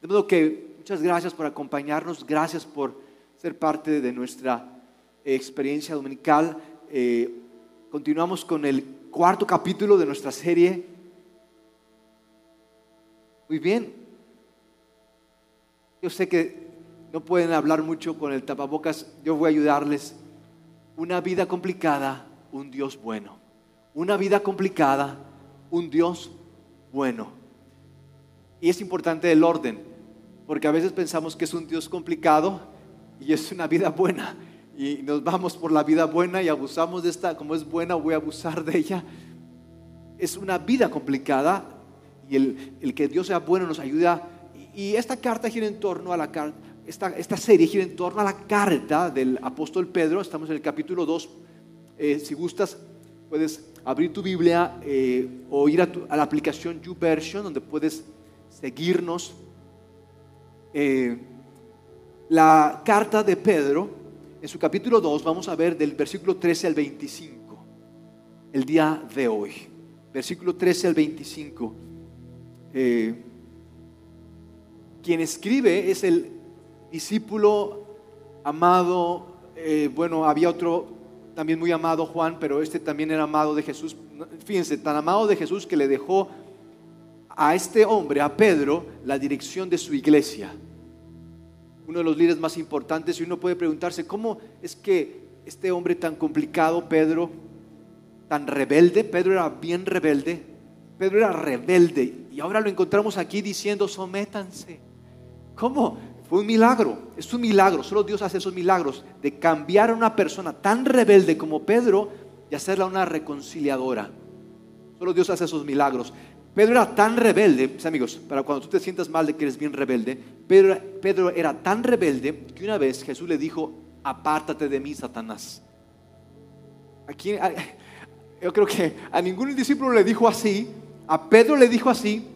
De modo que muchas gracias por acompañarnos, gracias por ser parte de nuestra experiencia dominical. Eh, continuamos con el cuarto capítulo de nuestra serie. Muy bien. Yo sé que no pueden hablar mucho con el tapabocas, yo voy a ayudarles. Una vida complicada, un Dios bueno. Una vida complicada, un Dios bueno. Y es importante el orden, porque a veces pensamos que es un Dios complicado y es una vida buena. Y nos vamos por la vida buena y abusamos de esta, como es buena, voy a abusar de ella. Es una vida complicada y el, que Dios sea bueno nos ayuda. Y, esta carta gira en torno a la carta, esta, esta, serie gira en torno a la carta del apóstol Pedro. Estamos en el capítulo 2. Eh, si gustas, puedes abrir tu Biblia eh, o ir a, la aplicación YouVersion, donde puedes seguirnos. Eh, la carta de Pedro, en su capítulo 2, vamos a ver del versículo 13 al 25, el día de hoy. Versículo 13 al 25. Eh, quien escribe es el discípulo amado, bueno, había otro también muy amado Juan, pero este también era amado de Jesús. Fíjense, tan amado de Jesús que le dejó a este hombre, a Pedro, la dirección de su iglesia. Uno de los líderes más importantes y uno puede preguntarse, ¿cómo es que este hombre tan complicado, Pedro, tan rebelde, Pedro era bien rebelde, Pedro era rebelde y ahora lo encontramos aquí diciendo, sométanse. ¿Cómo? Fue un milagro, es un milagro, solo Dios hace esos milagros de cambiar a una persona tan rebelde como Pedro y hacerla una reconciliadora. Solo Dios hace esos milagros. Pedro era tan rebelde, amigos, para cuando tú te sientas mal de que eres bien rebelde, Pedro, Pedro era tan rebelde que una vez Jesús le dijo, apártate de mí, Satanás. Aquí, yo creo que a ningún discípulo le dijo así, a Pedro le dijo así,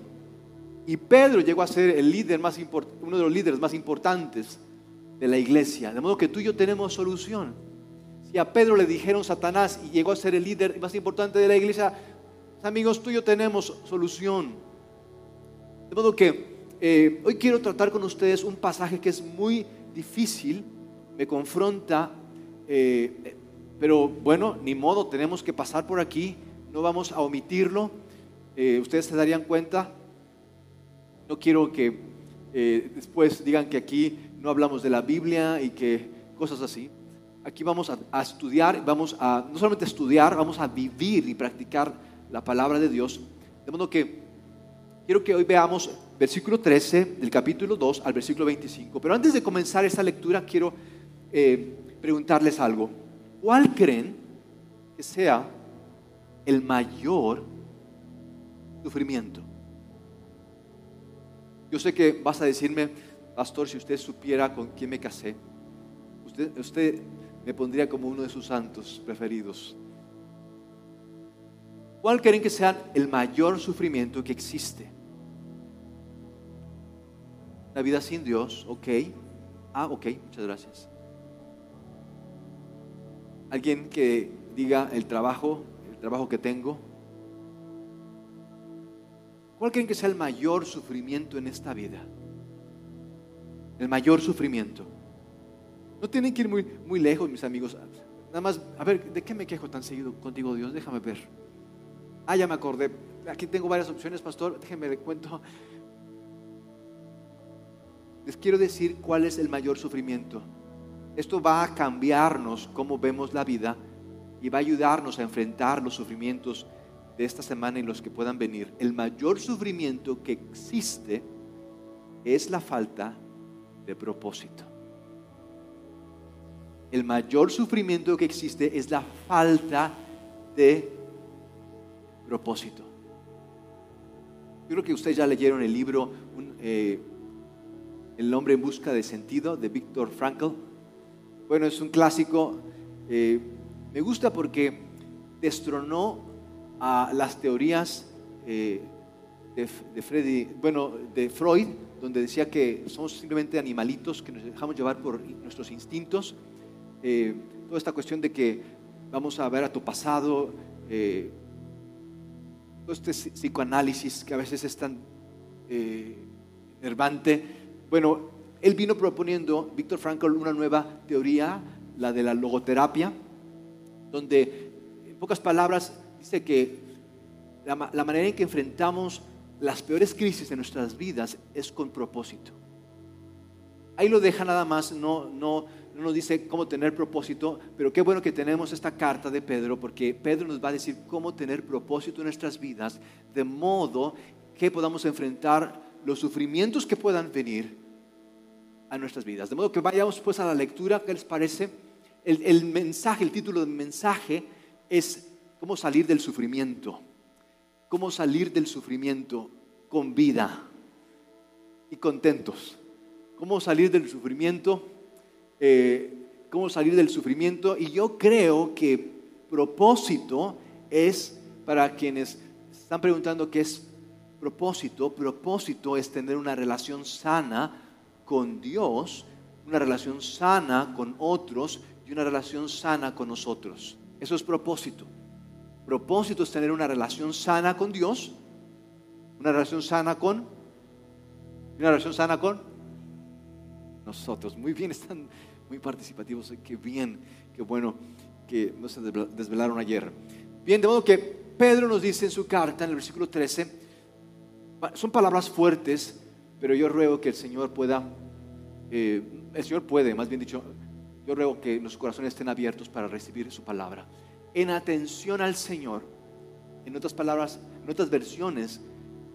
y Pedro llegó a ser el líder más uno de los líderes más importantes de la iglesia. De modo que tú y yo tenemos solución. Si a Pedro le dijeron Satanás y llegó a ser el líder más importante de la iglesia, amigos, tú y yo tenemos solución. De modo que eh, hoy quiero tratar con ustedes un pasaje que es muy difícil, me confronta, eh, pero bueno, ni modo, tenemos que pasar por aquí, no vamos a omitirlo. Eh, ustedes se darían cuenta, no quiero que después digan que aquí no hablamos de la Biblia y que cosas así. Aquí vamos a, estudiar, vamos a no solamente estudiar, vamos a vivir y practicar la palabra de Dios. De modo que quiero que hoy veamos versículo 13 del capítulo 2 al versículo 25. Pero antes de comenzar esta lectura, quiero eh, preguntarles algo. ¿Cuál creen que sea el mayor sufrimiento? Yo sé que vas a decirme, pastor, si usted supiera con quién me casé, usted, usted me pondría como uno de sus santos preferidos. ¿Cuál creen que sea el mayor sufrimiento que existe? La vida sin Dios, ok. Ah, ok, muchas gracias. Alguien que diga el trabajo, el trabajo que tengo, ¿Cuál creen que sea el mayor sufrimiento en esta vida? El mayor sufrimiento. No tienen que ir muy, muy lejos, mis amigos. Nada más, a ver, ¿de qué me quejo tan seguido contigo, Dios? Déjame ver. Ah, ya me acordé. Aquí tengo varias opciones, pastor. Déjenme de cuento. Les quiero decir cuál es el mayor sufrimiento. Esto va a cambiarnos cómo vemos la vida y va a ayudarnos a enfrentar los sufrimientos de esta semana y los que puedan venir, el mayor sufrimiento que existe es la falta de propósito. El mayor sufrimiento que existe es la falta de propósito. Yo creo que ustedes ya leyeron el libro eh, El hombre en busca de sentido de Víctor Frankl. Bueno, es un clásico. Eh, me gusta porque destronó a las teorías eh, de, bueno, de Freud, donde decía que somos simplemente animalitos que nos dejamos llevar por nuestros instintos. Toda esta cuestión de que vamos a ver a tu pasado, este psicoanálisis que a veces es tan Nervante. Bueno, él vino proponiendo, Víctor Frankl, una nueva teoría, la de la logoterapia, donde, en pocas palabras, dice que la, la manera en que enfrentamos las peores crisis de nuestras vidas es con propósito. Ahí lo deja nada más, no, no, no nos dice cómo tener propósito, pero qué bueno que tenemos esta carta de Pedro, porque Pedro nos va a decir cómo tener propósito en nuestras vidas, de modo que podamos enfrentar los sufrimientos que puedan venir a nuestras vidas. De modo que vayamos pues a la lectura, ¿qué les parece? El, el mensaje, el título del mensaje es cómo salir del sufrimiento cómo salir del sufrimiento con vida y contentos. Cómo salir del sufrimiento, eh, cómo salir del sufrimiento. Y yo creo que propósito es, para quienes están preguntando qué es propósito, propósito es tener una relación sana con Dios, una relación sana con otros y una relación sana con nosotros. Eso es propósito propósito es tener una relación sana con Dios, una relación sana con, una relación sana con nosotros. Muy bien, están muy participativos, qué bien, qué bueno que no se desvelaron ayer. Bien, de modo que Pedro nos dice en su carta, en el versículo 13, son palabras fuertes, pero yo ruego que el Señor pueda, eh, el Señor puede, más bien dicho, yo ruego que nuestros corazones estén abiertos para recibir su palabra en atención al Señor. En otras palabras, en otras versiones,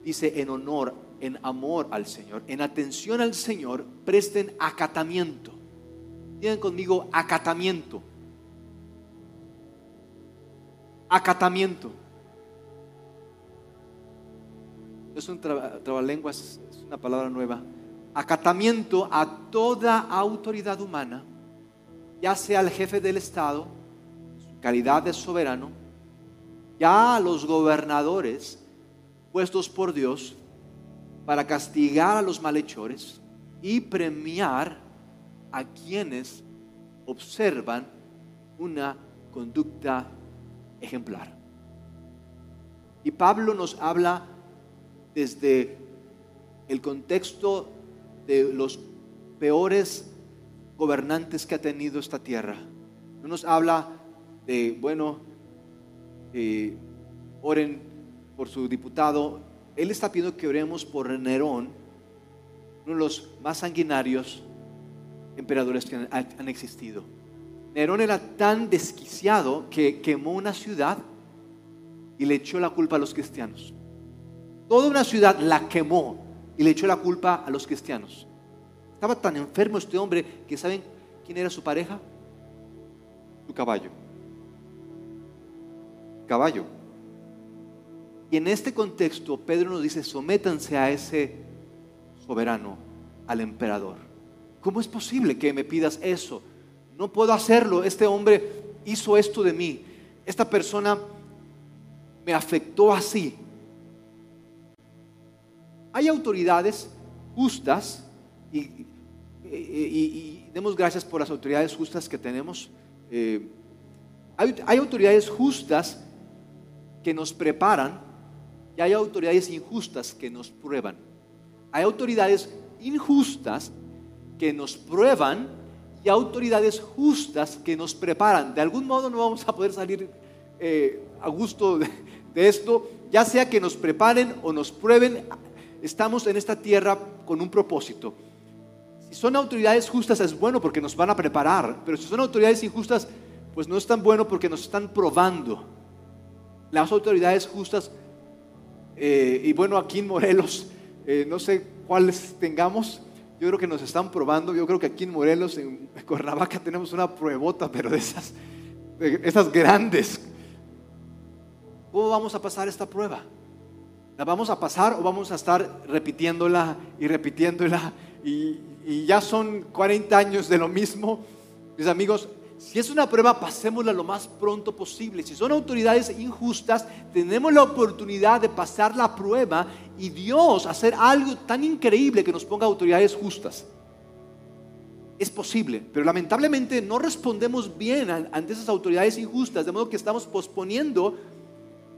dice en honor, en amor al Señor. En atención al Señor, presten acatamiento. Tienen conmigo acatamiento. Acatamiento. Es un es una palabra nueva. Acatamiento a toda autoridad humana, ya sea el jefe del Estado, calidad de soberano, ya a los gobernadores puestos por Dios para castigar a los malhechores y premiar a quienes observan una conducta ejemplar. Y Pablo nos habla desde el contexto de los peores gobernantes que ha tenido esta tierra. No nos habla de, bueno, eh, oren por su diputado. Él está pidiendo que oremos por Nerón, uno de los más sanguinarios emperadores que han, existido. Nerón era tan desquiciado que quemó una ciudad y le echó la culpa a los cristianos. Toda una ciudad la quemó y le echó la culpa a los cristianos. Estaba tan enfermo este hombre que ¿saben quién era su pareja? Su caballo caballo. Y en este contexto, Pedro nos dice, sométanse a ese soberano, al emperador. ¿Cómo es posible que me pidas eso? No puedo hacerlo. Este hombre hizo esto de mí. Esta persona me afectó así. Hay autoridades justas y, demos gracias por las autoridades justas que tenemos. Eh, hay, hay autoridades justas que nos preparan y hay autoridades injustas que nos prueban. Hay autoridades injustas que nos prueban y autoridades justas que nos preparan. De algún modo no vamos a poder salir eh, a gusto de, esto, ya sea que nos preparen o nos prueben. Estamos en esta tierra con un propósito. Si son autoridades justas es bueno porque nos van a preparar, pero si son autoridades injustas, pues no es tan bueno porque nos están probando las autoridades justas, eh, y bueno, aquí en Morelos, eh, no sé cuáles tengamos, yo creo que nos están probando, yo creo que aquí en Morelos, en Cuernavaca tenemos una pruebota, pero de esas, de esas grandes. ¿Cómo vamos a pasar esta prueba? ¿La vamos a pasar o vamos a estar repitiéndola y repitiéndola? Y, y ya son 40 años de lo mismo. Mis amigos, si es una prueba, pasémosla lo más pronto posible. Si son autoridades injustas, tenemos la oportunidad de pasar la prueba y Dios hacer algo tan increíble que nos ponga autoridades justas. Es posible, pero lamentablemente no respondemos bien ante esas autoridades injustas, de modo que estamos posponiendo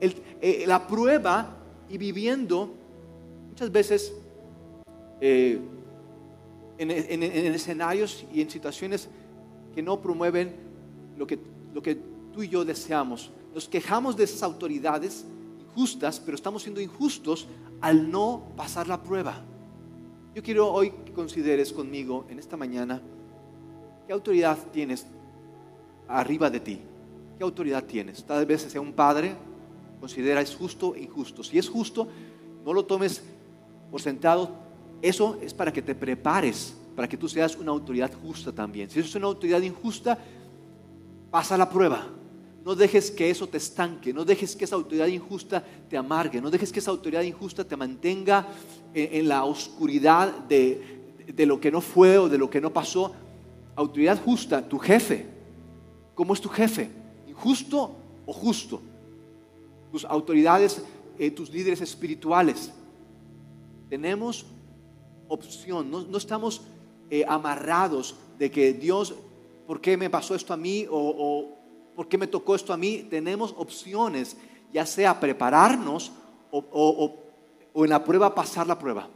eh, la prueba y viviendo muchas veces eh, en, escenarios y en situaciones que no promueven lo que, lo que tú y yo deseamos. Nos quejamos de esas autoridades injustas, pero estamos siendo injustos al no pasar la prueba. Yo quiero hoy que consideres conmigo en esta mañana qué autoridad tienes arriba de ti. ¿Qué autoridad tienes? Tal vez sea un padre, considera es justo e injusto. Si es justo, no lo tomes por sentado. Eso es para que te prepares, para que tú seas una autoridad justa también. Si es una autoridad injusta, pasa la prueba. No dejes que eso te estanque, no dejes que esa autoridad injusta te amargue, no dejes que esa autoridad injusta te mantenga en, la oscuridad de, de lo que no fue o de lo que no pasó. Autoridad justa, tu jefe. ¿Cómo es tu jefe? ¿Injusto o justo? Tus autoridades, eh, tus líderes espirituales. Tenemos opción, no, estamos eh, amarrados de que Dios, ¿por qué me pasó esto a mí? O, ¿por qué me tocó esto a mí? Tenemos opciones, ya sea prepararnos o, en la prueba pasar la prueba.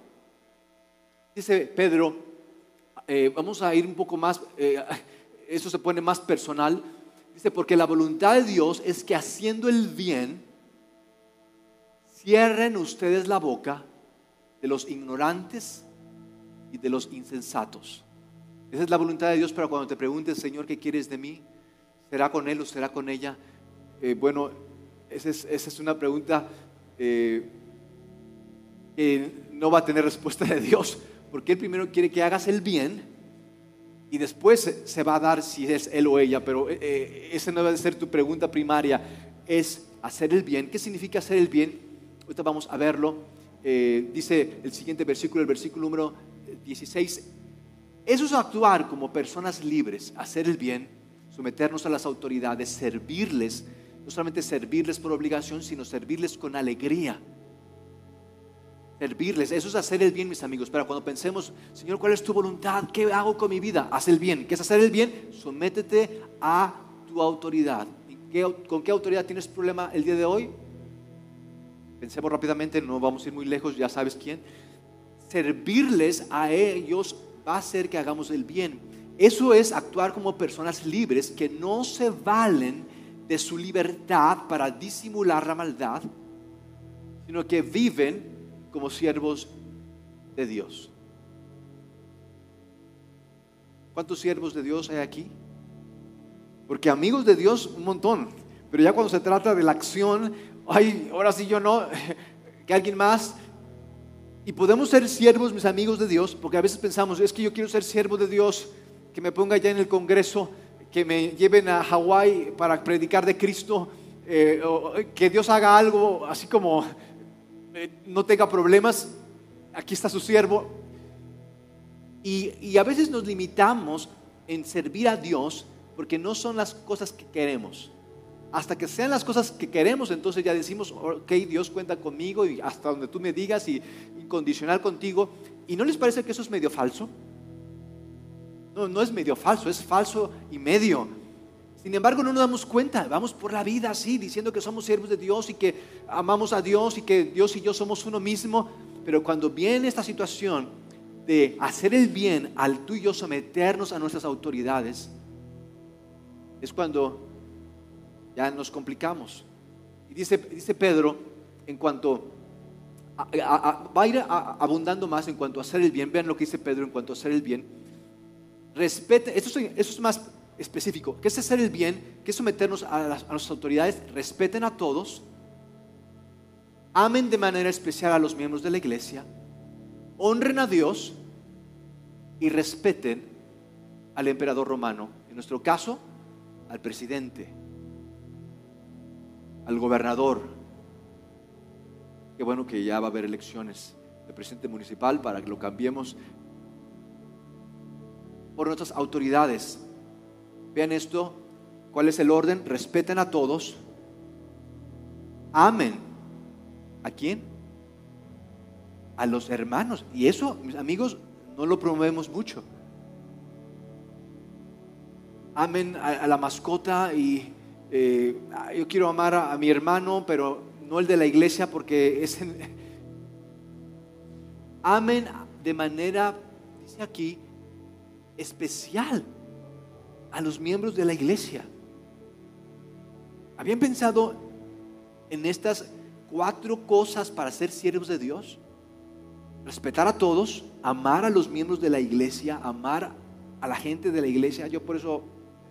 Dice Pedro, eh, vamos a ir un poco más, eso se pone más personal. Dice, porque la voluntad de Dios es que haciendo el bien, cierren ustedes la boca de los ignorantes y de los insensatos. Esa es la voluntad de Dios para cuando te preguntes, Señor, ¿qué quieres de mí? ¿Será con Él o será con ella? Eh, bueno, esa es, una pregunta eh, que no va a tener respuesta de Dios, porque Él primero quiere que hagas el bien y después se va a dar si es Él o ella, pero eh, esa no debe ser tu pregunta primaria, es hacer el bien. ¿Qué significa hacer el bien? Ahorita vamos a verlo. dice el siguiente versículo, el versículo número 16, eso es actuar como personas libres, hacer el bien, someternos a las autoridades, servirles, no solamente servirles por obligación, sino servirles con alegría. Servirles, eso es hacer el bien, mis amigos. Pero cuando pensemos, Señor, ¿cuál es tu voluntad? ¿Qué hago con mi vida? Haz el bien. ¿Qué es hacer el bien? Sométete a tu autoridad. ¿Con qué autoridad tienes problema el día de hoy? Pensemos rápidamente, no vamos a ir muy lejos, ya sabes quién servirles a ellos va a hacer que hagamos el bien. Eso es actuar como personas libres que no se valen de su libertad para disimular la maldad, sino que viven como siervos de Dios. ¿Cuántos siervos de Dios hay aquí? Porque amigos de Dios un montón, pero ya cuando se trata de la acción, ay, ahora sí yo no, que alguien más y podemos ser siervos, mis amigos de Dios, porque a veces pensamos, es que yo quiero ser siervo de Dios, que me ponga ya en el Congreso, que me lleven a Hawái para predicar de Cristo, eh, que Dios haga algo así como eh, no tenga problemas, aquí está su siervo. Y, y a veces nos limitamos en servir a Dios porque no son las cosas que queremos hasta que sean las cosas que queremos, entonces ya decimos, ok, Dios cuenta conmigo y hasta donde tú me digas y incondicional contigo. ¿Y no les parece que eso es medio falso? No, no es medio falso, es falso y medio. Sin embargo, no nos damos cuenta, vamos por la vida así, diciendo que somos siervos de Dios y que amamos a Dios y que Dios y yo somos uno mismo, pero cuando viene esta situación de hacer el bien al tú y yo someternos a nuestras autoridades, es cuando ya nos complicamos. Y dice, dice Pedro, en cuanto va a ir abundando más en cuanto a hacer el bien, vean lo que dice Pedro en cuanto a hacer el bien, respete, esto es, más específico, ¿qué es hacer el bien? ¿Qué es someternos a a las autoridades? Respeten a todos, amen de manera especial a los miembros de la iglesia, honren a Dios y respeten al emperador romano, en nuestro caso, al presidente al gobernador. Qué bueno que ya va a haber elecciones de presidente municipal para que lo cambiemos por nuestras autoridades. Vean esto, ¿cuál es el orden? Respeten a todos. Amen. ¿A quién? A los hermanos. Y eso, mis amigos, no lo promovemos mucho. Amen a, a la mascota y eh, yo quiero amar a, mi hermano, pero no el de la iglesia porque es... Amen de manera, dice aquí, especial a los miembros de la iglesia. ¿Habían pensado en estas cuatro cosas para ser siervos de Dios? Respetar a todos, amar a los miembros de la iglesia, amar a la gente de la iglesia. Yo por eso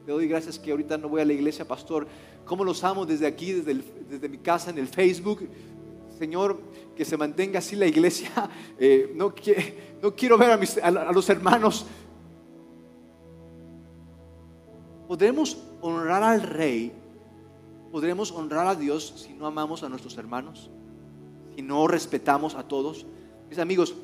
le doy gracias que ahorita no voy a la iglesia, pastor. ¿Cómo los amo desde aquí, desde, desde mi casa, en el Facebook? Señor, que se mantenga así la iglesia. Eh, no, no, quiero ver a, a los hermanos. ¿Podremos honrar al rey? ¿Podremos honrar a Dios si no amamos a nuestros hermanos? Si no respetamos a todos. Mis amigos,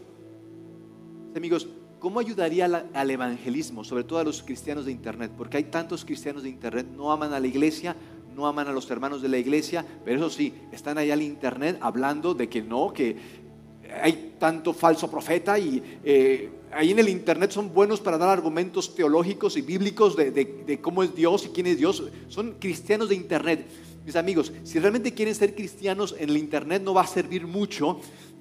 mis amigos, ¿cómo ayudaría al evangelismo, sobre todo a los cristianos de Internet? Porque hay tantos cristianos de Internet, no aman a la iglesia, no aman a los hermanos de la iglesia, pero eso sí, están allá en Internet hablando de que no, que hay tanto falso profeta y eh, ahí en el Internet son buenos para dar argumentos teológicos y bíblicos de cómo es Dios y quién es Dios. Son cristianos de Internet. Mis amigos, si realmente quieren ser cristianos en el Internet no va a servir mucho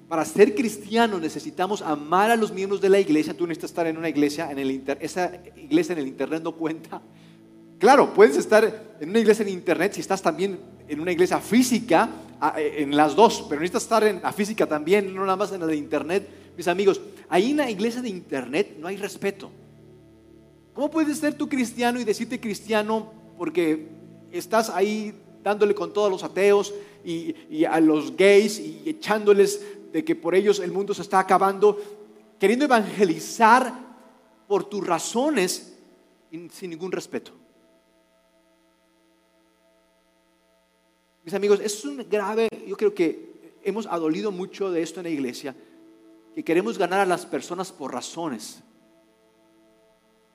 para ser cristiano necesitamos amar a los miembros de la iglesia. Tú necesitas estar en una iglesia, en el esa iglesia en el internet no cuenta. Claro, puedes estar en una iglesia en internet si estás también en una iglesia física, eh, en las dos, pero necesitas estar en la física también, no nada más en la de internet. Mis amigos, ahí en la iglesia de internet no hay respeto. ¿Cómo puedes ser tú cristiano y decirte cristiano porque estás ahí dándole con todos los ateos y a los gays y echándoles de que por ellos el mundo se está acabando, queriendo evangelizar por tus razones sin ningún respeto. Mis amigos, es un grave, yo creo que hemos adolido mucho de esto en la iglesia, que queremos ganar a las personas por razones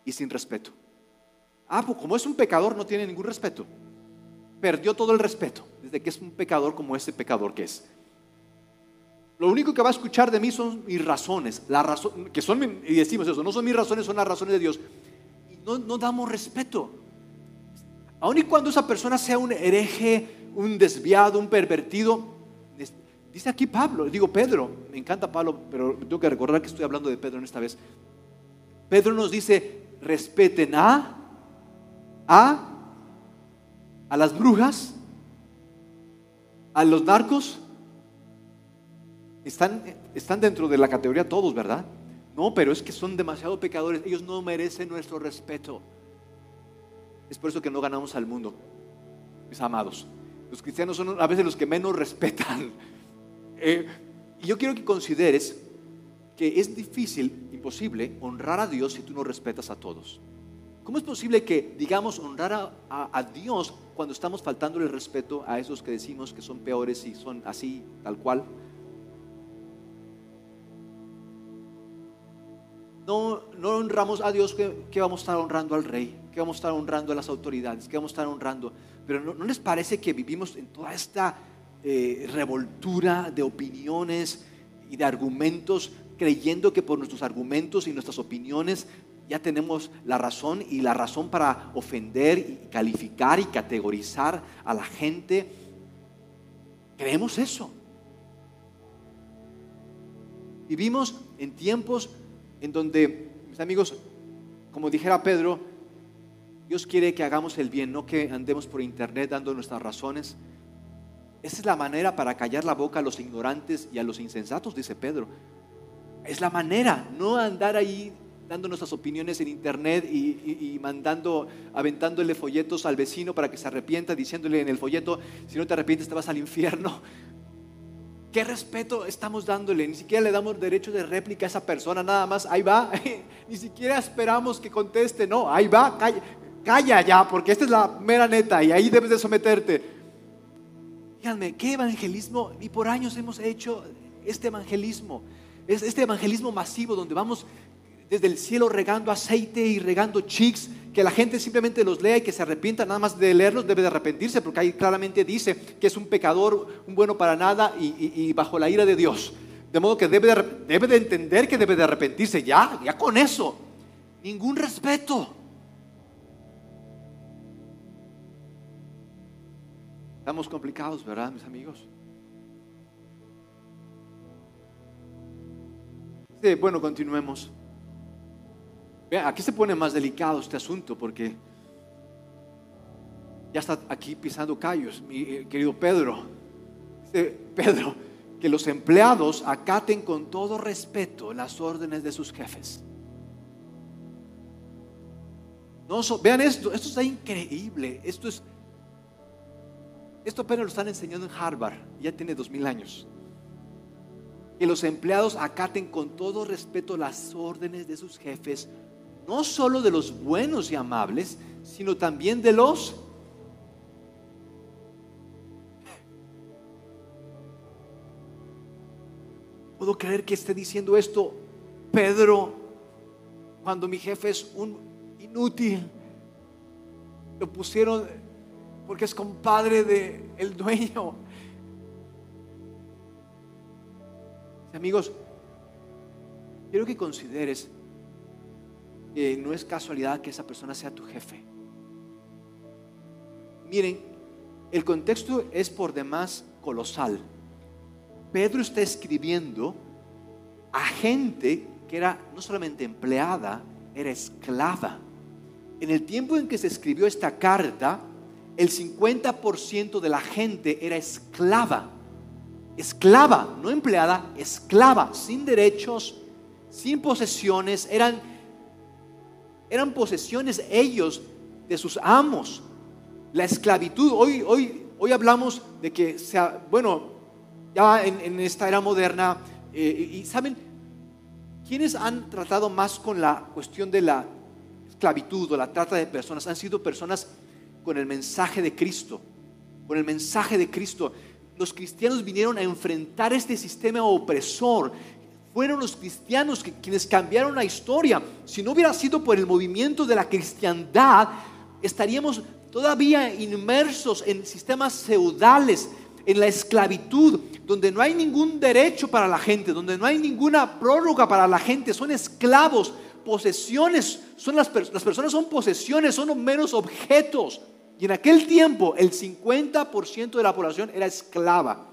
y sin respeto. Ah, pues como es un pecador no tiene ningún respeto. Perdió todo el respeto desde que es un pecador como ese pecador que es. Lo único que va a escuchar de mí son mis razones, la razón, que son, y decimos eso, no son mis razones, son las razones de Dios. Y no, no damos respeto. Aun y cuando esa persona sea un hereje, un desviado, un pervertido, dice aquí Pablo, digo Pedro, me encanta Pablo, pero tengo que recordar que estoy hablando de Pedro en esta vez. Pedro nos dice, respeten a, a, a las brujas, a los narcos, están, están dentro de la categoría todos, ¿verdad? No, pero es que son demasiado pecadores. Ellos no merecen nuestro respeto. Es por eso que no ganamos al mundo, mis amados. Los cristianos son a veces los que menos respetan. Eh, y yo quiero que consideres que es difícil, imposible, honrar a Dios si tú no respetas a todos. ¿Cómo es posible que digamos honrar a, a, Dios cuando estamos faltando el respeto a esos que decimos que son peores y son así, tal cual? No, honramos a Dios, que, vamos a estar honrando al rey, que vamos a estar honrando a las autoridades, que vamos a estar honrando. Pero ¿no, les parece que vivimos en toda esta eh, revoltura de opiniones y de argumentos, creyendo que por nuestros argumentos y nuestras opiniones ya tenemos la razón y la razón para ofender y calificar y categorizar a la gente? Creemos eso. Vivimos en tiempos en donde, mis amigos, como dijera Pedro, Dios quiere que hagamos el bien, no que andemos por internet dando nuestras razones. Esa es la manera para callar la boca a los ignorantes y a los insensatos, dice Pedro. Es la manera, no andar ahí dando nuestras opiniones en internet y, mandando, aventándole folletos al vecino para que se arrepienta, diciéndole en el folleto, si no te arrepientes te vas al infierno. ¿Qué respeto estamos dándole? Ni siquiera le damos derecho de réplica a esa persona, nada más, ahí va. Ni siquiera esperamos que conteste, no, ahí va, calla, ya, porque esta es la mera neta y ahí debes de someterte. Díganme, ¿qué evangelismo? Y por años hemos hecho este evangelismo, este evangelismo masivo donde vamos desde el cielo regando aceite y regando chicks, que la gente simplemente los lea y que se arrepienta nada más de leerlos, debe de arrepentirse, porque ahí claramente dice que es un pecador, un bueno para nada y, bajo la ira de Dios. De modo que debe de, debe de entender que debe de arrepentirse, ya, ya con eso. Ningún respeto. Estamos complicados, ¿verdad, mis amigos? Sí, bueno, continuemos. Vean, aquí se pone más delicado este asunto porque ya está aquí pisando callos, mi eh, querido Pedro. Pedro, que los empleados acaten con todo respeto las órdenes de sus jefes. No, vean esto, esto está increíble. Esto es, esto apenas lo están enseñando en Harvard, ya tiene dos mil años. Que los empleados acaten con todo respeto las órdenes de sus jefes, no solo de los buenos y amables, sino también de los puedo creer que esté diciendo esto Pedro cuando mi jefe es un inútil. Lo pusieron porque es compadre de el dueño. Amigos, quiero que consideres que no es casualidad que esa persona sea tu jefe. Miren, el contexto es por demás colosal. Pedro está escribiendo a gente que era no solamente empleada, era esclava. En el tiempo en que se escribió esta carta, el 50% de la gente era esclava. Esclava, no empleada, esclava, sin derechos, sin posesiones, eran, eran posesiones ellos de sus amos. La esclavitud, hoy, hoy, hoy hablamos de que sea, bueno, ya en, esta era moderna. Eh, y saben, ¿quiénes han tratado más con la cuestión de la esclavitud o la trata de personas? Han sido personas con el mensaje de Cristo, con el mensaje de Cristo. Los cristianos vinieron a enfrentar este sistema opresor. Fueron los cristianos quienes cambiaron la historia. Si no hubiera sido por el movimiento de la cristiandad, estaríamos todavía inmersos en sistemas feudales, en la esclavitud, donde no hay ningún derecho para la gente, donde no hay ninguna prórroga para la gente, son esclavos, posesiones, son las, las personas son posesiones, son menos objetos. Y en aquel tiempo el 50% de la población era esclava.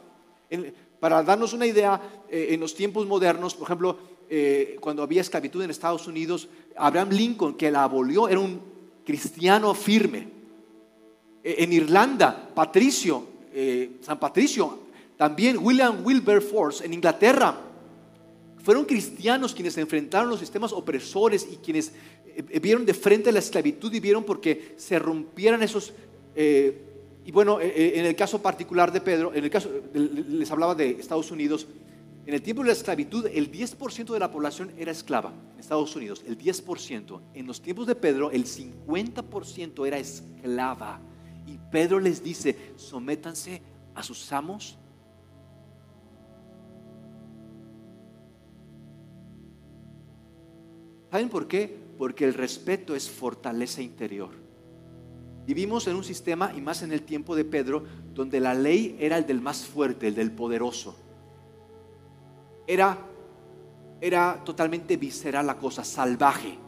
Para darnos una idea, eh, en los tiempos modernos, por ejemplo, eh, cuando había esclavitud en Estados Unidos, Abraham Lincoln, que la abolió, era un cristiano firme. E, en Irlanda, Patricio, eh, San Patricio, también William Wilberforce en Inglaterra. Fueron cristianos quienes enfrentaron los sistemas opresores y quienes vieron de frente la esclavitud y vieron porque se rompieran esos... y bueno, en el caso particular de Pedro, en el caso, les hablaba de Estados Unidos, en el tiempo de la esclavitud, el 10% de la población era esclava en Estados Unidos, el 10%. En los tiempos de Pedro, el 50% era esclava. Y Pedro les dice, sométanse a sus amos ¿Saben por qué? Porque el respeto es fortaleza interior. Vivimos en un sistema, y más en el tiempo de Pedro, donde la ley era el del más fuerte, el del poderoso. Era, era totalmente visceral la cosa, salvaje,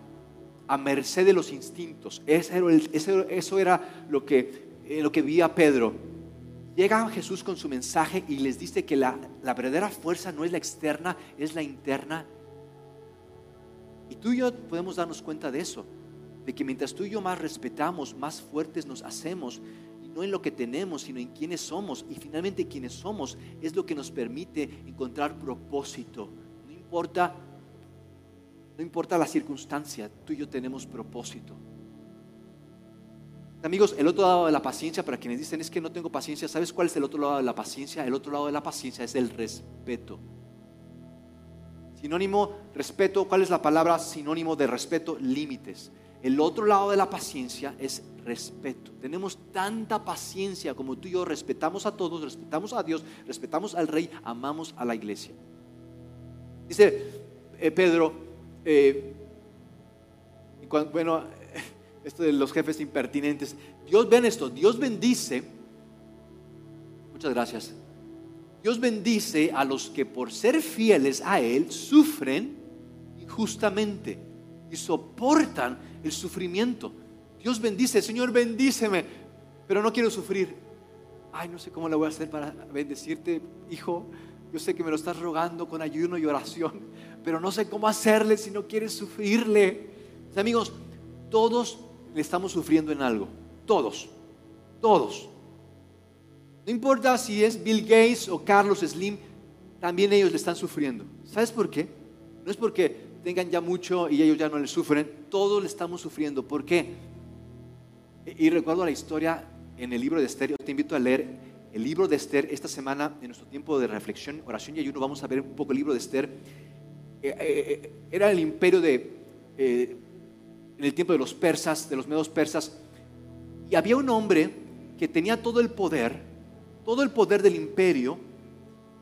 a merced de los instintos. Eso era, lo, que, eh, lo que vía Pedro. Llega Jesús con su mensaje y les dice que la, la verdadera fuerza no es la externa, es la interna y tú y yo podemos darnos cuenta de eso, de que mientras tú y yo más respetamos, más fuertes nos hacemos, no en lo que tenemos, sino en quiénes somos. Y finalmente quienes somos es lo que nos permite encontrar propósito. No importa, no importa la circunstancia, tú y yo tenemos propósito. Amigos, el otro lado de la paciencia, para quienes dicen es que no tengo paciencia, ¿sabes cuál es el otro lado de la paciencia? El otro lado de la paciencia es el respeto. Sinónimo, respeto, ¿cuál es la palabra sinónimo de respeto? Límites. El otro lado de la paciencia es respeto. Tenemos tanta paciencia como tú y yo respetamos a todos, respetamos a Dios, respetamos al rey, amamos a la iglesia. Dice eh, Pedro, eh, bueno, esto de los jefes impertinentes, Dios, ven esto, Dios bendice, muchas gracias, Dios bendice a los que por ser fieles a Él sufren injustamente y soportan el sufrimiento. Dios bendice, Señor, bendíceme, pero no quiero sufrir. Ay, no sé cómo le voy a hacer para bendecirte, hijo. Yo sé que me lo estás rogando con ayuno y oración, pero no sé cómo hacerle si no quieres sufrirle. amigos, todos le estamos sufriendo en algo. Todos. Todos. No importa si es Bill Gates o Carlos Slim, también ellos le están sufriendo. ¿Sabes por qué? No es porque tengan ya mucho y ellos ya no le sufren, todos le estamos sufriendo. ¿Por qué? Y recuerdo la historia en el libro de Esther, te invito a leer el libro de Esther esta semana en nuestro tiempo de reflexión, oración y ayuno, vamos a ver un poco el libro de Esther. Eh, eh, eh, era el imperio de, en el tiempo de los persas, de los medos persas, y había un hombre que tenía todo el poder, todo el poder del imperio,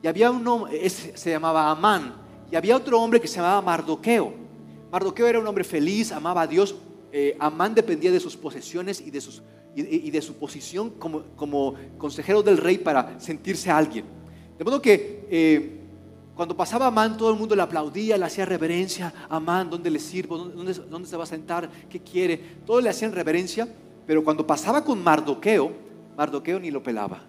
y había un hombre, se llamaba Amán, y había otro hombre que se llamaba Mardoqueo. Mardoqueo era un hombre feliz, amaba a Dios. Amán dependía de sus posesiones y de, su posición como, consejero del rey para sentirse alguien. De modo que cuando pasaba Amán, todo el mundo le aplaudía, le hacía reverencia. Amán, ¿dónde le sirvo? ¿Dónde, ¿Dónde, se va a sentar? ¿Qué quiere? Todos le hacían reverencia. Pero cuando pasaba con Mardoqueo, Mardoqueo ni lo pelaba.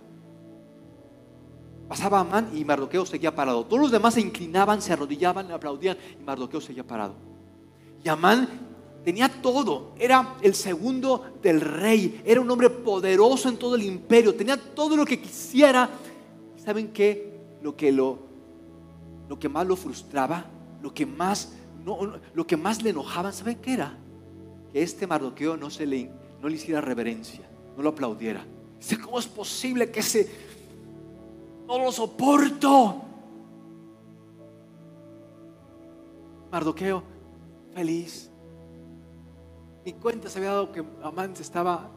Pasaba Amán y Mardoqueo seguía parado. Todos los demás se inclinaban, se arrodillaban, aplaudían y Mardoqueo seguía parado. Y Amán tenía todo, era el segundo del rey, era un hombre poderoso en todo el imperio, tenía todo lo que quisiera. ¿Saben qué? Lo que, lo, lo que más lo frustraba, lo que más, no, lo que más le enojaba, ¿saben qué era? Que este Mardoqueo no se le no le hiciera reverencia, no lo aplaudiera. ¿cómo es posible que ese no lo soporto? Mardoqueo, feliz. Mi cuenta se había dado que Amán se estaba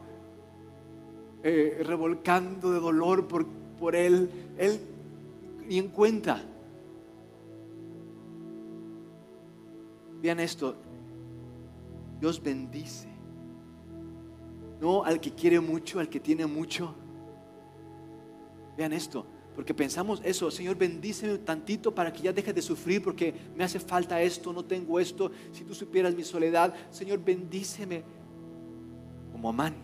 eh, revolcando de dolor por, por él. Él ni en cuenta. Vean esto. Dios bendice no al que quiere mucho, al que tiene mucho. Vean esto, porque pensamos eso, Señor, bendíceme tantito para que ya deje de sufrir porque me hace falta esto, no tengo esto. Si tú supieras mi soledad, Señor, bendíceme. Como Amán,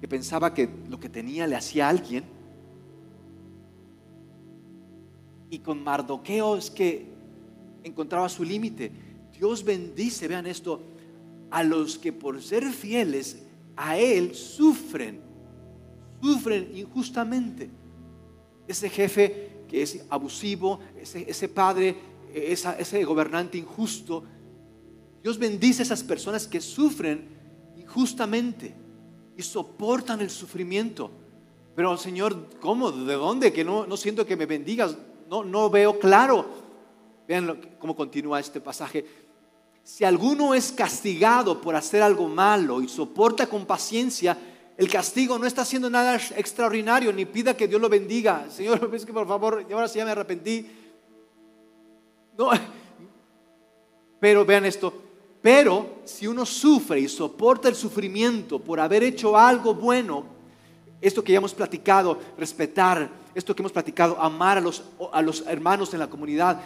que pensaba que lo que tenía le hacía a alguien. Y con Mardoqueo es que encontraba su límite. Dios bendice, vean esto, a los que por ser fieles a él sufren, sufren injustamente. Ese jefe que es abusivo, ese, padre, ese gobernante injusto, Dios bendice a esas personas que sufren injustamente y soportan el sufrimiento. Pero Señor, ¿cómo? ¿De dónde? Que no, no siento que me bendigas, no, no veo claro. Vean cómo continúa este pasaje. Si alguno es castigado por hacer algo malo y soporta con paciencia, el castigo no está haciendo nada extraordinario, ni pida que Dios lo bendiga. Señor, es que por favor, ahora sí ya me arrepentí. No, pero vean esto, pero si uno sufre y soporta el sufrimiento por haber hecho algo bueno, esto que ya hemos platicado, respetar, esto que hemos platicado, amar a los, a los hermanos en la comunidad,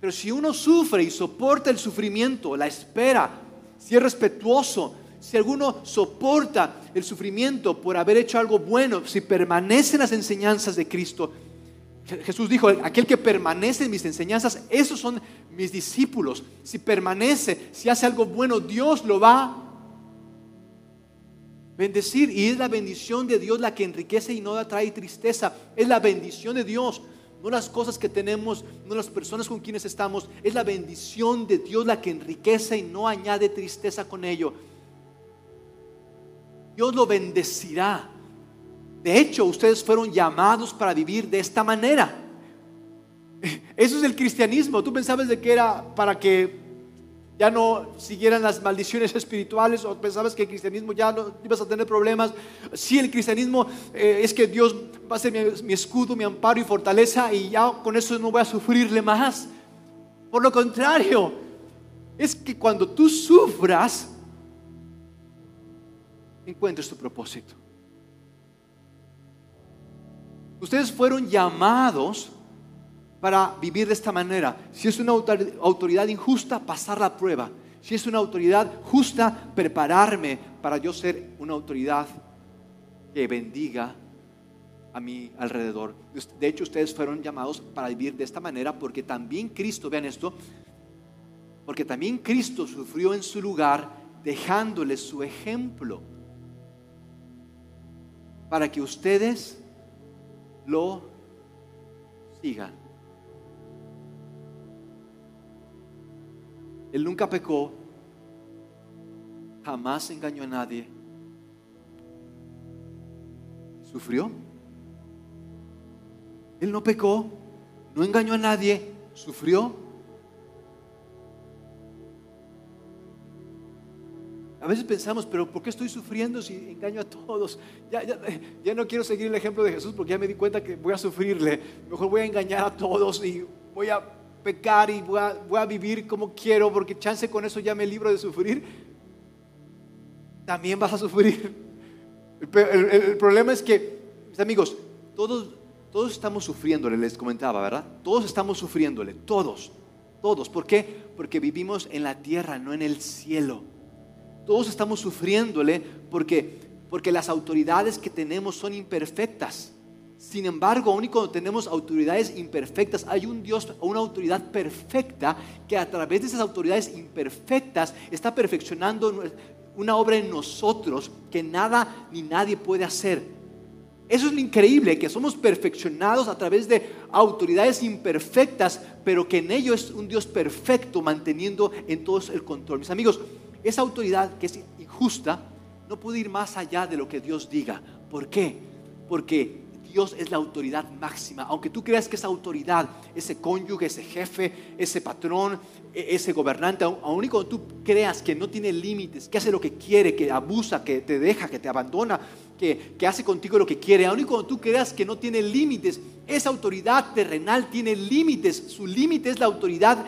pero si uno sufre y soporta el sufrimiento, la espera, si es respetuoso, si alguno soporta el sufrimiento por haber hecho algo bueno, si permanece en las enseñanzas de Cristo, Jesús dijo, aquel que permanece en mis enseñanzas, esos son mis discípulos. Si permanece, si hace algo bueno, Dios lo va a bendecir. Y es la bendición de Dios la que enriquece y no trae tristeza. Es la bendición de Dios no las cosas que tenemos, no las personas con quienes estamos, es la bendición de Dios la que enriquece y no añade tristeza con ello. Dios lo bendecirá. De hecho, ustedes fueron llamados para vivir de esta manera. Eso es el cristianismo. Tú pensabas de que era para que ya no siguieran las maldiciones espirituales o pensabas que el cristianismo ya no ibas a tener problemas. Si el cristianismo eh, es que Dios va a ser mi, escudo, mi amparo y fortaleza y ya con eso no voy a sufrirle más. Por lo contrario, es que cuando tú sufras, encuentres tu propósito. Ustedes fueron llamados para vivir de esta manera. Si es una autoridad injusta, pasar la prueba. Si es una autoridad justa, prepararme para yo ser una autoridad que bendiga a mi alrededor. De hecho, ustedes fueron llamados para vivir de esta manera porque también Cristo, vean esto, porque también Cristo sufrió en su lugar dejándoles su ejemplo para que ustedes lo sigan. Él nunca pecó, jamás engañó a nadie. Sufrió. Él no pecó, no engañó a nadie, sufrió. Veces pensamos, pero ¿por qué estoy sufriendo si engaño a todos? Ya, ya, no quiero seguir el ejemplo de Jesús porque ya me di cuenta que voy a sufrirle. Mejor voy a engañar a todos y voy a pecar y voy a, voy a vivir como quiero porque chance con eso ya me libro de sufrir. También vas a sufrir. El, problema es que, mis amigos, todos, todos estamos sufriéndole, les comentaba, ¿verdad? Todos estamos sufriéndole, todos, todos. ¿Por qué? Porque vivimos en la tierra, no en el cielo. Todos estamos sufriéndole porque, porque las autoridades que tenemos son imperfectas. Sin embargo, aun y cuando tenemos autoridades imperfectas, hay un Dios una autoridad perfecta que a través de esas autoridades imperfectas está perfeccionando una obra en nosotros que nada ni nadie puede hacer. Eso es lo increíble, que somos perfeccionados a través de autoridades imperfectas, pero que en ello es un Dios perfecto manteniendo en todos el control. Mis amigos, esa autoridad que es injusta no puede ir más allá de lo que Dios diga. ¿Por qué? Porque Dios es la autoridad máxima. Aunque tú creas que esa autoridad, ese cónyuge, ese jefe, ese patrón, e-, ese gobernante, aun y cuando tú creas que no tiene límites, que hace lo que quiere, que abusa, que te deja, que te abandona, que, que hace contigo lo que quiere, aun y cuando tú creas que no tiene límites, esa autoridad terrenal tiene límites. Su límite es la autoridad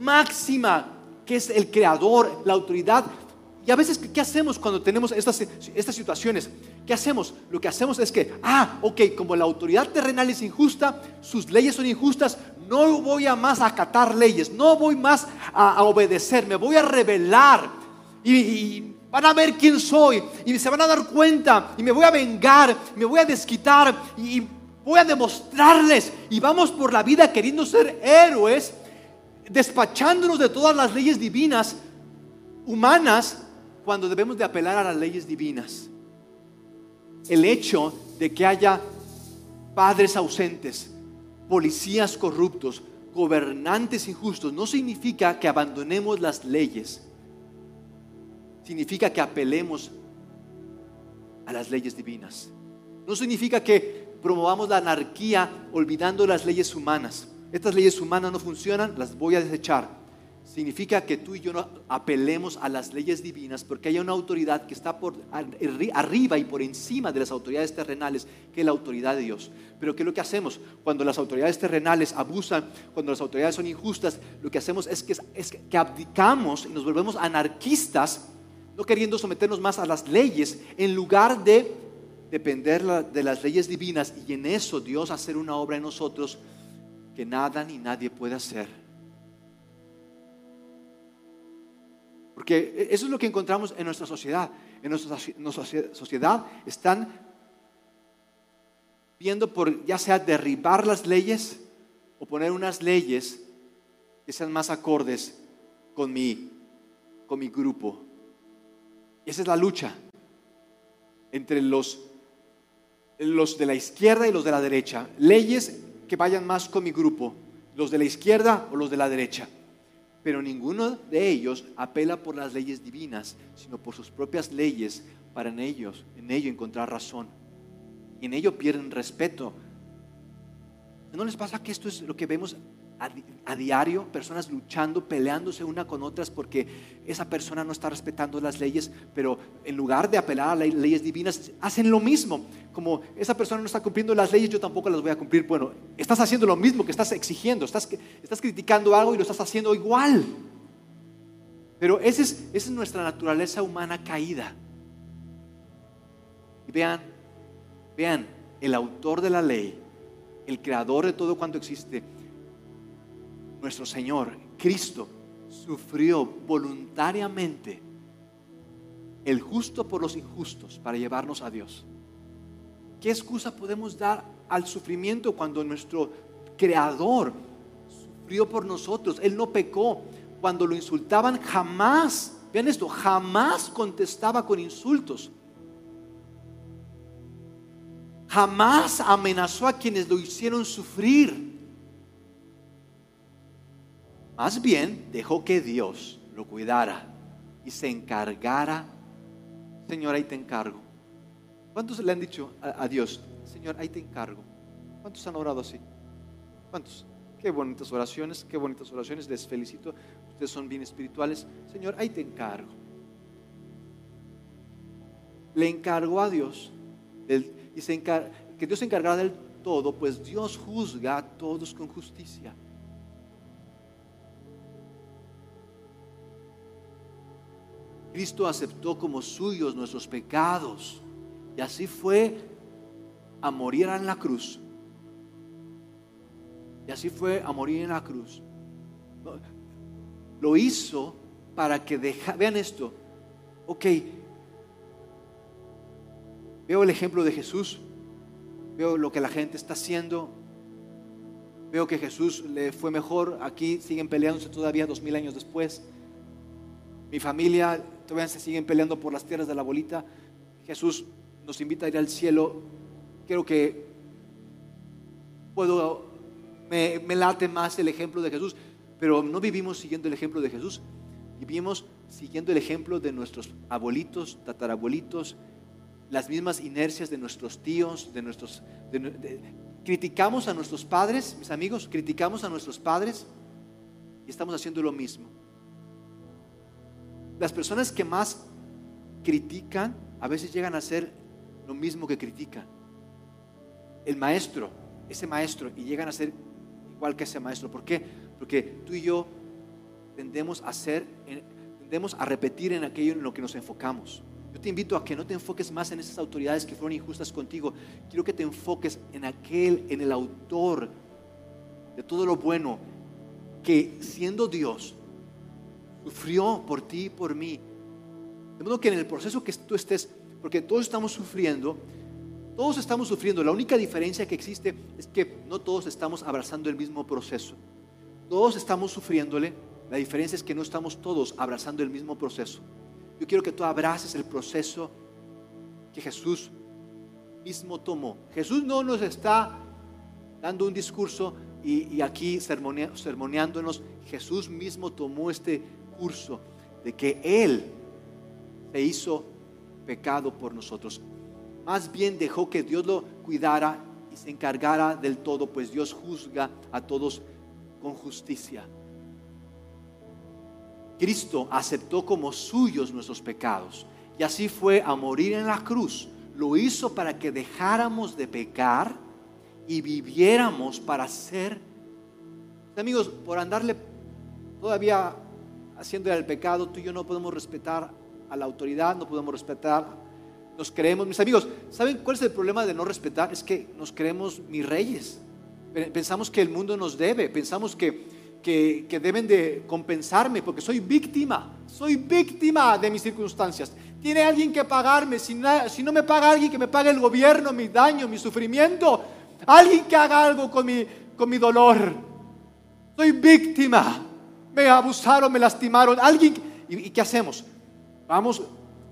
máxima, que es el creador, la autoridad y a veces, ¿qué hacemos cuando tenemos estas, estas situaciones? ¿Qué hacemos? Lo que hacemos es que, ah, ok, como la autoridad terrenal es injusta, sus leyes son injustas, no voy a más acatar leyes, no voy más a, obedecer, me voy a rebelar. Y, van a ver quién soy y se van a dar cuenta y me voy a vengar, me voy a desquitar y voy a demostrarles. Y vamos por la vida queriendo ser héroes, despachándonos de todas las leyes divinas humanas cuando debemos de apelar a las leyes divinas. El hecho de que haya padres ausentes, policías corruptos, gobernantes injustos, no significa que abandonemos las leyes. Significa que apelemos a las leyes divinas. No significa que promovamos la anarquía olvidando las leyes humanas. Estas leyes humanas no funcionan, las voy a desechar significa que tú y yo no apelemos a las leyes divinas porque hay una autoridad que está por arriba y por encima de las autoridades terrenales, que es la autoridad de Dios. Pero ¿qué es lo que hacemos? Cuando las autoridades terrenales abusan, cuando las autoridades son injustas, lo que hacemos es que, es que abdicamos y nos volvemos anarquistas, no queriendo someternos más a las leyes, en lugar de depender de las leyes divinas y en eso Dios hacer una obra en nosotros que nada ni nadie puede hacer. Porque e-, eso es lo que encontramos en nuestra sociedad. En nuestra, sociedad están viendo por ya sea derribar las leyes o poner unas leyes que sean más acordes con mi, con mi grupo. esa es la lucha entre los, los de la izquierda y los de la derecha. Leyes que vayan más con mi grupo, los de la izquierda o los de la derecha. Pero ninguno de ellos apela por las leyes divinas, sino por sus propias leyes para en ellos, en ello encontrar razón. Y en ello pierden respeto. ¿No les pasa que esto es lo que vemos a, diario, personas luchando, peleándose una con otras porque esa persona no está respetando las leyes, pero en lugar de apelar a las leyes divinas, hacen lo mismo. Como esa persona no está cumpliendo las leyes, yo tampoco las voy a cumplir. Bueno, estás haciendo lo mismo que estás exigiendo, estás, estás criticando algo y lo estás haciendo igual. Pero esa es, esa es nuestra naturaleza humana caída. Y vean, vean, el autor de la ley, el creador de todo cuanto existe, nuestro Señor, Cristo, sufrió voluntariamente el justo por los injustos para llevarnos a Dios. ¿Qué excusa podemos dar al sufrimiento cuando nuestro creador sufrió por nosotros? Él no pecó. Cuando lo insultaban, jamás, vean esto, jamás contestaba con insultos. Jamás amenazó a quienes lo hicieron sufrir. Más bien dejó que Dios lo cuidara y se encargara. Señor, ahí te encargo. ¿Cuántos le han dicho a, Dios, Señor, ahí te encargo? ¿Cuántos han orado así? ¿Cuántos? Qué bonitas oraciones, qué bonitas oraciones. Les felicito. Ustedes son bien espirituales. Señor, ahí te encargo. Le encargó a Dios y que Dios se encargara del todo, pues Dios juzga a todos con justicia. Cristo aceptó como suyos nuestros pecados y así fue a morir en la cruz. Y así fue a morir en la cruz. Lo hizo para que deja, vean esto. Ok, veo el ejemplo de Jesús, veo lo que la gente está haciendo, veo que Jesús le fue mejor, aquí siguen peleándose todavía dos mil años después. Mi familia todavía se siguen peleando por las tierras de la bolita. Jesús nos invita a ir al cielo, creo que puedo, me, late más el ejemplo de Jesús, pero no vivimos siguiendo el ejemplo de Jesús, vivimos siguiendo el ejemplo de nuestros abuelitos, tatarabuelitos, las mismas inercias de nuestros tíos, de nuestros... criticamos a nuestros padres, mis amigos, criticamos a nuestros padres y estamos haciendo lo mismo. Las personas que más critican a veces llegan a ser lo mismo que critican. El maestro, ese maestro, y llegan a ser igual que ese maestro. ¿Por qué? Porque tú y yo tendemos a tendemos a repetir en aquello en lo que nos enfocamos. Yo te invito a que no te enfoques más en esas autoridades que fueron injustas contigo. Quiero que te enfoques en aquel, en el autor de todo lo bueno, que siendo Dios, sufrió por ti y por mí. De modo que en el proceso que tú estés porque todos estamos sufriendo, todos estamos sufriendo. La única diferencia que existe es que no todos estamos abrazando el mismo proceso. Todos estamos sufriéndole, la diferencia es que no estamos todos abrazando el mismo proceso. Yo quiero que tú abraces el proceso que Jesús mismo tomó. Jesús no nos está dando un discurso y, aquí sermoneándonos. Jesús mismo tomó este de que Él se hizo pecado por nosotros. Más bien dejó que Dios lo cuidara y se encargara del todo, pues Dios juzga a todos con justicia. Cristo aceptó como suyos nuestros pecados y así fue a morir en la cruz. Lo hizo para que dejáramos de pecar y viviéramos para ser. Amigos, por andarle todavía haciendo el pecado, tú y yo no podemos respetar a la autoridad, no podemos respetar, nos creemos, mis amigos, ¿saben cuál es el problema de no respetar? Es que nos creemos mis reyes. Pensamos que el mundo nos debe, pensamos que, que, deben de compensarme porque soy víctima, soy víctima de mis circunstancias. Tiene alguien que pagarme, si no, si no me paga alguien que me pague el gobierno, mi daño, mi sufrimiento, alguien que haga algo con mi, con mi dolor. Soy víctima, me abusaron, me lastimaron, alguien, y qué hacemos? Vamos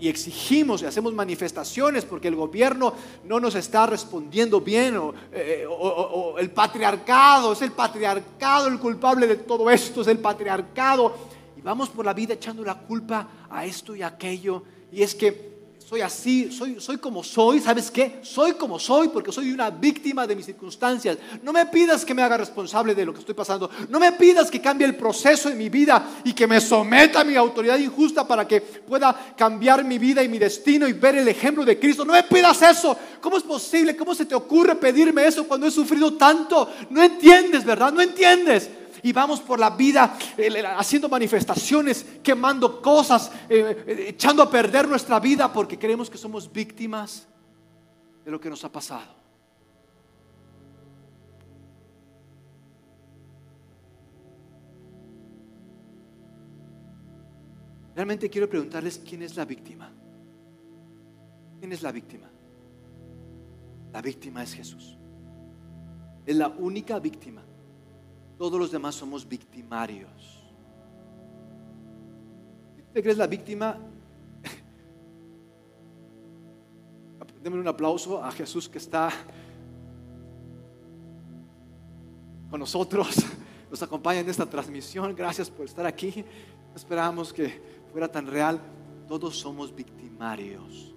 y exigimos y hacemos manifestaciones porque el gobierno no nos está respondiendo bien eh, o, el patriarcado, es el patriarcado el culpable de todo esto, es el patriarcado. Y vamos por la vida echando la culpa a esto y aquello. Y es que soy así, soy, soy como soy, ¿sabes qué? Soy como soy porque soy una víctima de mis circunstancias. No me pidas que me haga responsable de lo que estoy pasando. No me pidas que cambie el proceso de mi vida y que me someta a mi autoridad injusta para que pueda cambiar mi vida y mi destino y ver el ejemplo de Cristo. No me pidas eso. ¿Cómo es posible? ¿Cómo se te ocurre pedirme eso cuando he sufrido tanto? No entiendes, ¿verdad? No entiendes y vamos por la vida haciendo manifestaciones, quemando cosas, eh, eh, echando a perder nuestra vida porque creemos que somos víctimas de lo que nos ha pasado. Realmente quiero preguntarles quién es la víctima. ¿Quién es la víctima? La víctima es Jesús. Es la única víctima. Todos los demás somos victimarios. Si tú te crees la víctima, démosle un aplauso a Jesús que está con nosotros, nos acompaña en esta transmisión. Gracias por estar aquí. Esperamos que fuera tan real. Todos somos victimarios.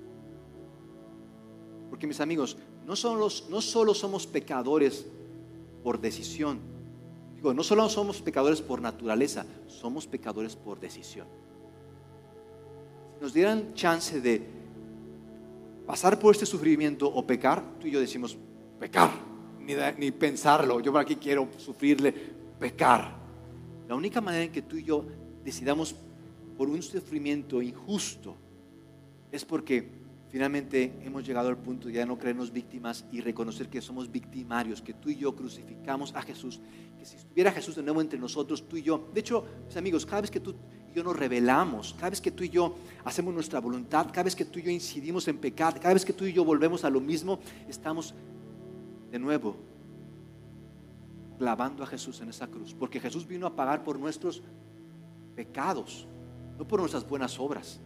Porque mis amigos, no no solo somos pecadores por decisión. No solo somos pecadores por naturaleza, somos pecadores por decisión. Si nos dieran chance de pasar por este sufrimiento o pecar, tú y yo decimos, pecar, ni, ni pensarlo, yo por aquí quiero sufrirle, pecar. La única manera en que tú y yo decidamos por un sufrimiento injusto es porque finalmente hemos llegado al punto de ya no creernos víctimas y reconocer que somos victimarios, que tú y yo crucificamos a Jesús, que si estuviera Jesús de nuevo entre nosotros, tú y yo, de hecho, mis amigos, cada vez que tú y yo nos revelamos, cada vez que tú y yo hacemos nuestra voluntad, cada vez que tú y yo incidimos en pecado, cada vez que tú y yo volvemos a lo mismo, estamos de nuevo clavando a Jesús en esa cruz, porque Jesús vino a pagar por nuestros pecados, no por nuestras buenas obras.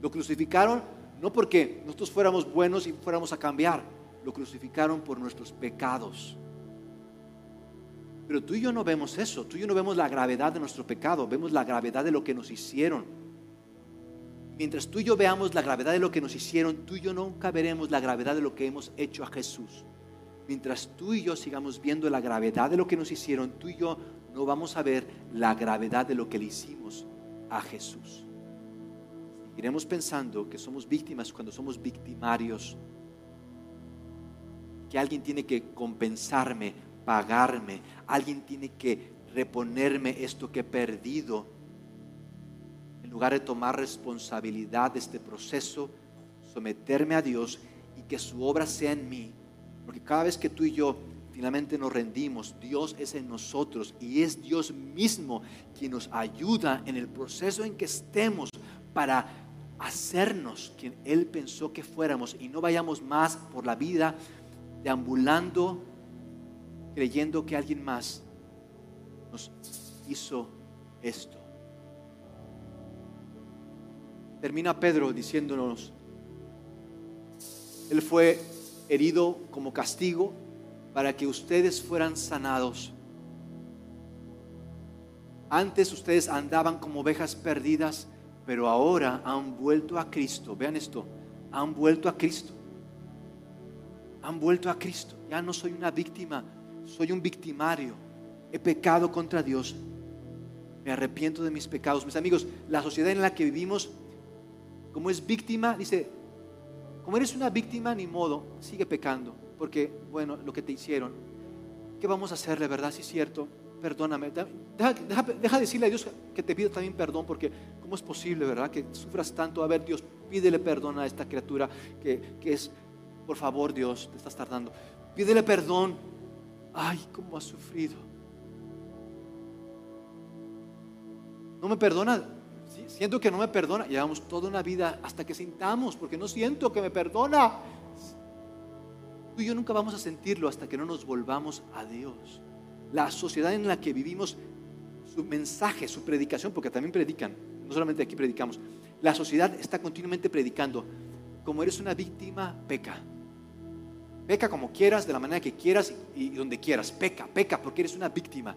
Lo crucificaron no porque nosotros fuéramos buenos y fuéramos a cambiar, lo crucificaron por nuestros pecados. Pero tú y yo no vemos eso, tú y yo no vemos la gravedad de nuestro pecado, vemos la gravedad de lo que nos hicieron. Mientras tú y yo veamos la gravedad de lo que nos hicieron, tú y yo nunca veremos la gravedad de lo que hemos hecho a Jesús. Mientras tú y yo sigamos viendo la gravedad de lo que nos hicieron, tú y yo no vamos a ver la gravedad de lo que le hicimos a Jesús. Iremos pensando que somos víctimas cuando somos victimarios, que alguien tiene que compensarme, pagarme, alguien tiene que reponerme esto que he perdido. En lugar de tomar responsabilidad de este proceso, someterme a Dios y que su obra sea en mí. Porque cada vez que tú y yo finalmente nos rendimos, Dios es en nosotros y es Dios mismo quien nos ayuda en el proceso en que estemos para hacernos quien Él pensó que fuéramos y no vayamos más por la vida deambulando creyendo que alguien más nos hizo esto. Termina Pedro diciéndonos, Él fue herido como castigo para que ustedes fueran sanados. Antes ustedes andaban como ovejas perdidas, pero ahora han vuelto a Cristo. Vean esto, han vuelto a Cristo. Han vuelto a Cristo. Ya no soy una víctima, soy un victimario. He pecado contra Dios. Me arrepiento de mis pecados. Mis amigos, la sociedad en la que vivimos, como es víctima, dice, como eres una víctima, ni modo, sigue pecando porque, bueno, lo que te hicieron, ¿qué vamos a hacerle, verdad? Si es cierto, perdóname. Deja, decirle a Dios que te pido también perdón, porque ¿cómo es posible, verdad? Que sufras tanto. A ver, Dios, pídele perdón a esta criatura que, que es, por favor, Dios, te estás tardando. Pídele perdón. Ay, cómo has sufrido. No me perdona. Siento que no me perdona. Llevamos toda una vida hasta que sintamos, porque no siento que me perdona. Tú y yo nunca vamos a sentirlo hasta que no nos volvamos a Dios. La sociedad en la que vivimos, su mensaje, su predicación, porque también predican, no solamente aquí predicamos, la sociedad está continuamente predicando, como eres una víctima, peca. Peca como quieras, de la manera que quieras y donde quieras. Peca, peca, porque eres una víctima.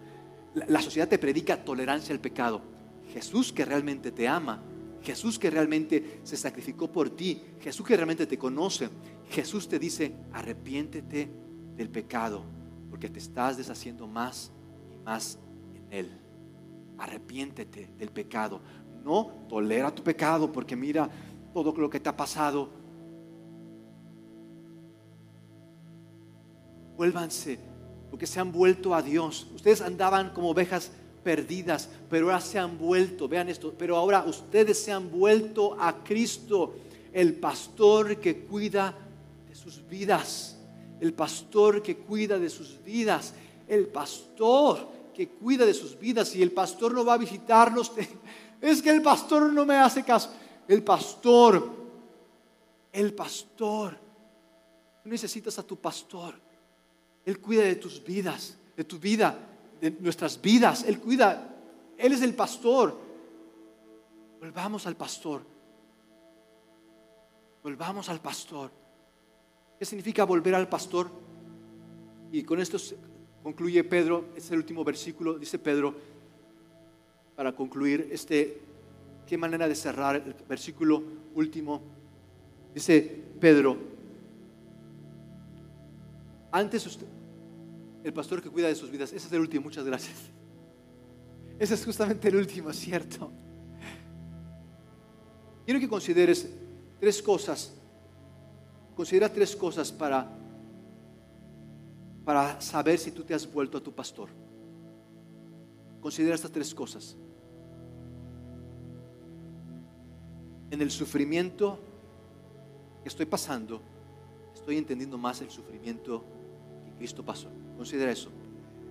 La sociedad te predica tolerancia al pecado. Jesús que realmente te ama, Jesús que realmente se sacrificó por ti, Jesús que realmente te conoce, Jesús te dice, arrepiéntete del pecado, porque te estás deshaciendo más y más en Él. Arrepiéntete del pecado. No tolera tu pecado, porque mira todo lo que te ha pasado. Vuélvanse, porque se han vuelto a Dios. Ustedes andaban como ovejas perdidas, pero ahora se han vuelto, vean esto, pero ahora ustedes se han vuelto a Cristo, el pastor que cuida de sus vidas, el pastor que cuida de sus vidas, el pastor que cuida de sus vidas y el pastor no va a visitarlos. Es que el pastor no me hace caso. El pastor, el pastor necesitas a tu pastor. Él cuida de tus vidas, de tu vida, de nuestras vidas. Él cuida. Él es el pastor. Volvamos al pastor. Volvamos al pastor. ¿Qué significa volver al pastor? Y con esto concluye Pedro, es el último versículo, dice Pedro, para concluir, este, qué manera de cerrar el versículo último. Dice Pedro, antes usted, el pastor que cuida de sus vidas, ese es el último, muchas gracias. Ese es justamente el último, ¿cierto? Quiero que consideres tres cosas. Considera tres cosas para, para saber si tú te has vuelto a tu pastor. Considera estas tres cosas. En el sufrimiento que estoy pasando, estoy entendiendo más el sufrimiento que Cristo pasó. Considera eso.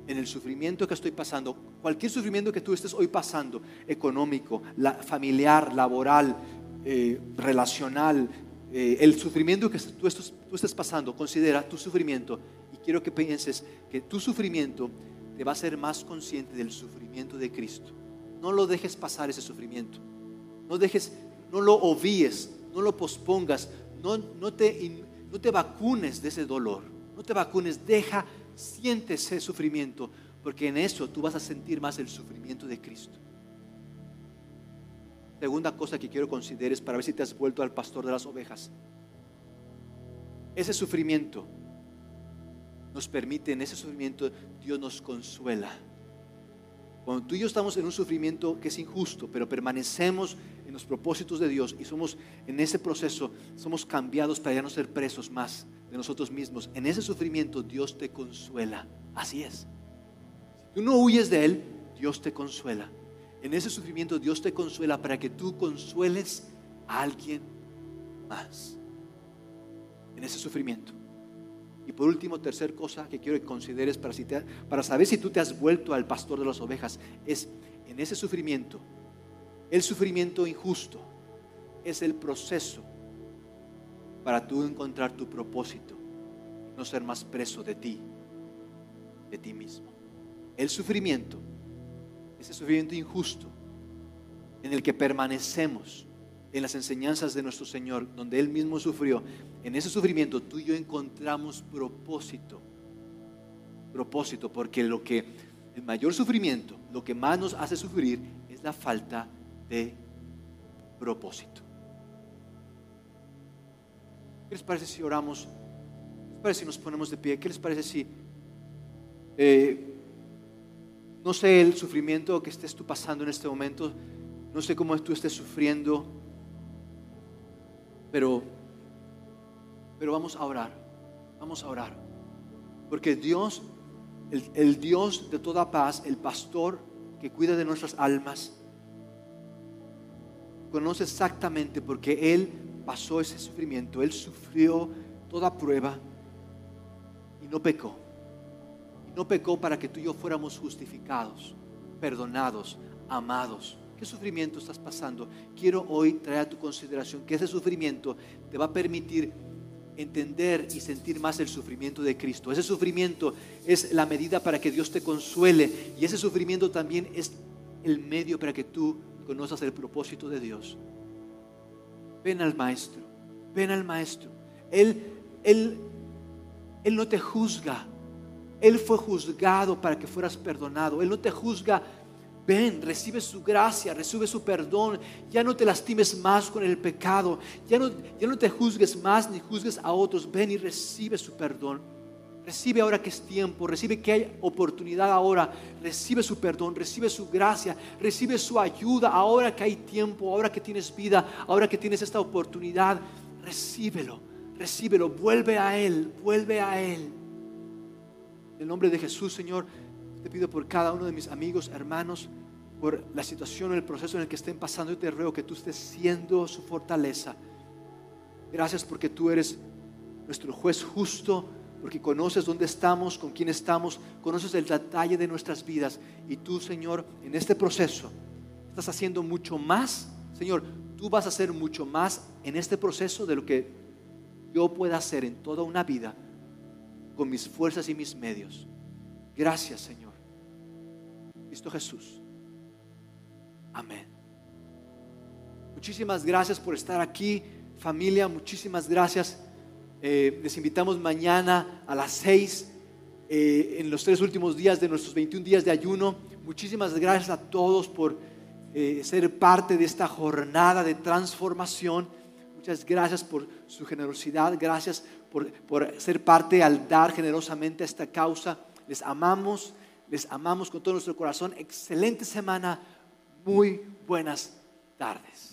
En el sufrimiento que estoy pasando, cualquier sufrimiento que tú estés hoy pasando, económico, familiar, laboral, eh, relacional, eh, el sufrimiento que tú, estés pasando, considera tu sufrimiento y quiero que pienses que tu sufrimiento te va a hacer más consciente del sufrimiento de Cristo. No lo dejes pasar ese sufrimiento. No dejes, no lo obvíes, no lo pospongas, no, no, te, no te vacunes de ese dolor. No te vacunes, deja, siente ese sufrimiento, porque en eso tú vas a sentir más el sufrimiento de Cristo. Segunda cosa que quiero considerar es para ver si te has vuelto al pastor de las ovejas. Ese sufrimiento nos permite, en ese sufrimiento Dios nos consuela. Cuando tú y yo estamos en un sufrimiento que es injusto, pero permanecemos en los propósitos de Dios y somos en ese proceso, somos cambiados para ya no ser presos más de nosotros mismos. En ese sufrimiento Dios te consuela. Así es. Si tú no huyes de Él, Dios te consuela. En ese sufrimiento Dios te consuela para que tú consueles a alguien más. En ese sufrimiento. Y por último, tercer cosa que quiero que consideres para, para saber si tú te has vuelto al pastor de las ovejas, es en ese sufrimiento, el sufrimiento injusto es el proceso para tú encontrar tu propósito, no ser más preso de ti, de ti mismo. El sufrimiento ese sufrimiento injusto en el que permanecemos en las enseñanzas de nuestro Señor, donde Él mismo sufrió, en ese sufrimiento tú y yo encontramos propósito. Propósito, porque lo que el mayor sufrimiento, lo que más nos hace sufrir es la falta de propósito. ¿Qué les parece si oramos? ¿Qué les parece si nos ponemos de pie? ¿Qué les parece si eh, no sé el sufrimiento que estés tú pasando en este momento, no sé cómo tú estés sufriendo, pero, pero vamos a orar, vamos a orar. Porque Dios, el, el Dios de toda paz, el pastor que cuida de nuestras almas, conoce exactamente porque Él pasó ese sufrimiento, Él sufrió toda prueba y no pecó no pecó para que tú y yo fuéramos justificados, perdonados, amados. ¿Qué sufrimiento estás pasando? Quiero hoy traer a tu consideración que ese sufrimiento te va a permitir entender y sentir más el sufrimiento de Cristo. Ese sufrimiento es la medida para que Dios te consuele y ese sufrimiento también es el medio para que tú conozcas el propósito de Dios. Ven al Maestro, ven al Maestro. Él, él, él no te juzga, él fue juzgado para que fueras perdonado. Él no te juzga. Ven, recibe su gracia, recibe su perdón. Ya no te lastimes más con el pecado. Ya no, ya no te juzgues más ni juzgues a otros. Ven y recibe su perdón. Recibe ahora que es tiempo, recibe que hay oportunidad ahora, recibe su perdón, recibe su gracia, recibe su ayuda ahora que hay tiempo, ahora que tienes vida, ahora que tienes esta oportunidad, recíbelo, recíbelo, vuelve a Él, vuelve a Él. En el nombre de Jesús, Señor, te pido por cada uno de mis amigos, hermanos, por la situación o el proceso en el que estén pasando. Yo te ruego que tú estés siendo su fortaleza. Gracias porque tú eres nuestro juez justo, porque conoces dónde estamos, con quién estamos, conoces el detalle de nuestras vidas. Y tú, Señor, en este proceso estás haciendo mucho más. Señor, tú vas a hacer mucho más en este proceso de lo que yo pueda hacer en toda una vida con mis fuerzas y mis medios. Gracias, Señor. Cristo Jesús. Amén. Muchísimas gracias por estar aquí, familia. Muchísimas gracias. Eh, les invitamos mañana a las seis eh, en los tres últimos días de nuestros 21 días de ayuno. Muchísimas gracias a todos por eh, ser parte de esta jornada de transformación. Muchas gracias por su generosidad, gracias por, por ser parte al dar generosamente a esta causa. Les amamos, les amamos con todo nuestro corazón. Excelente semana, muy buenas tardes.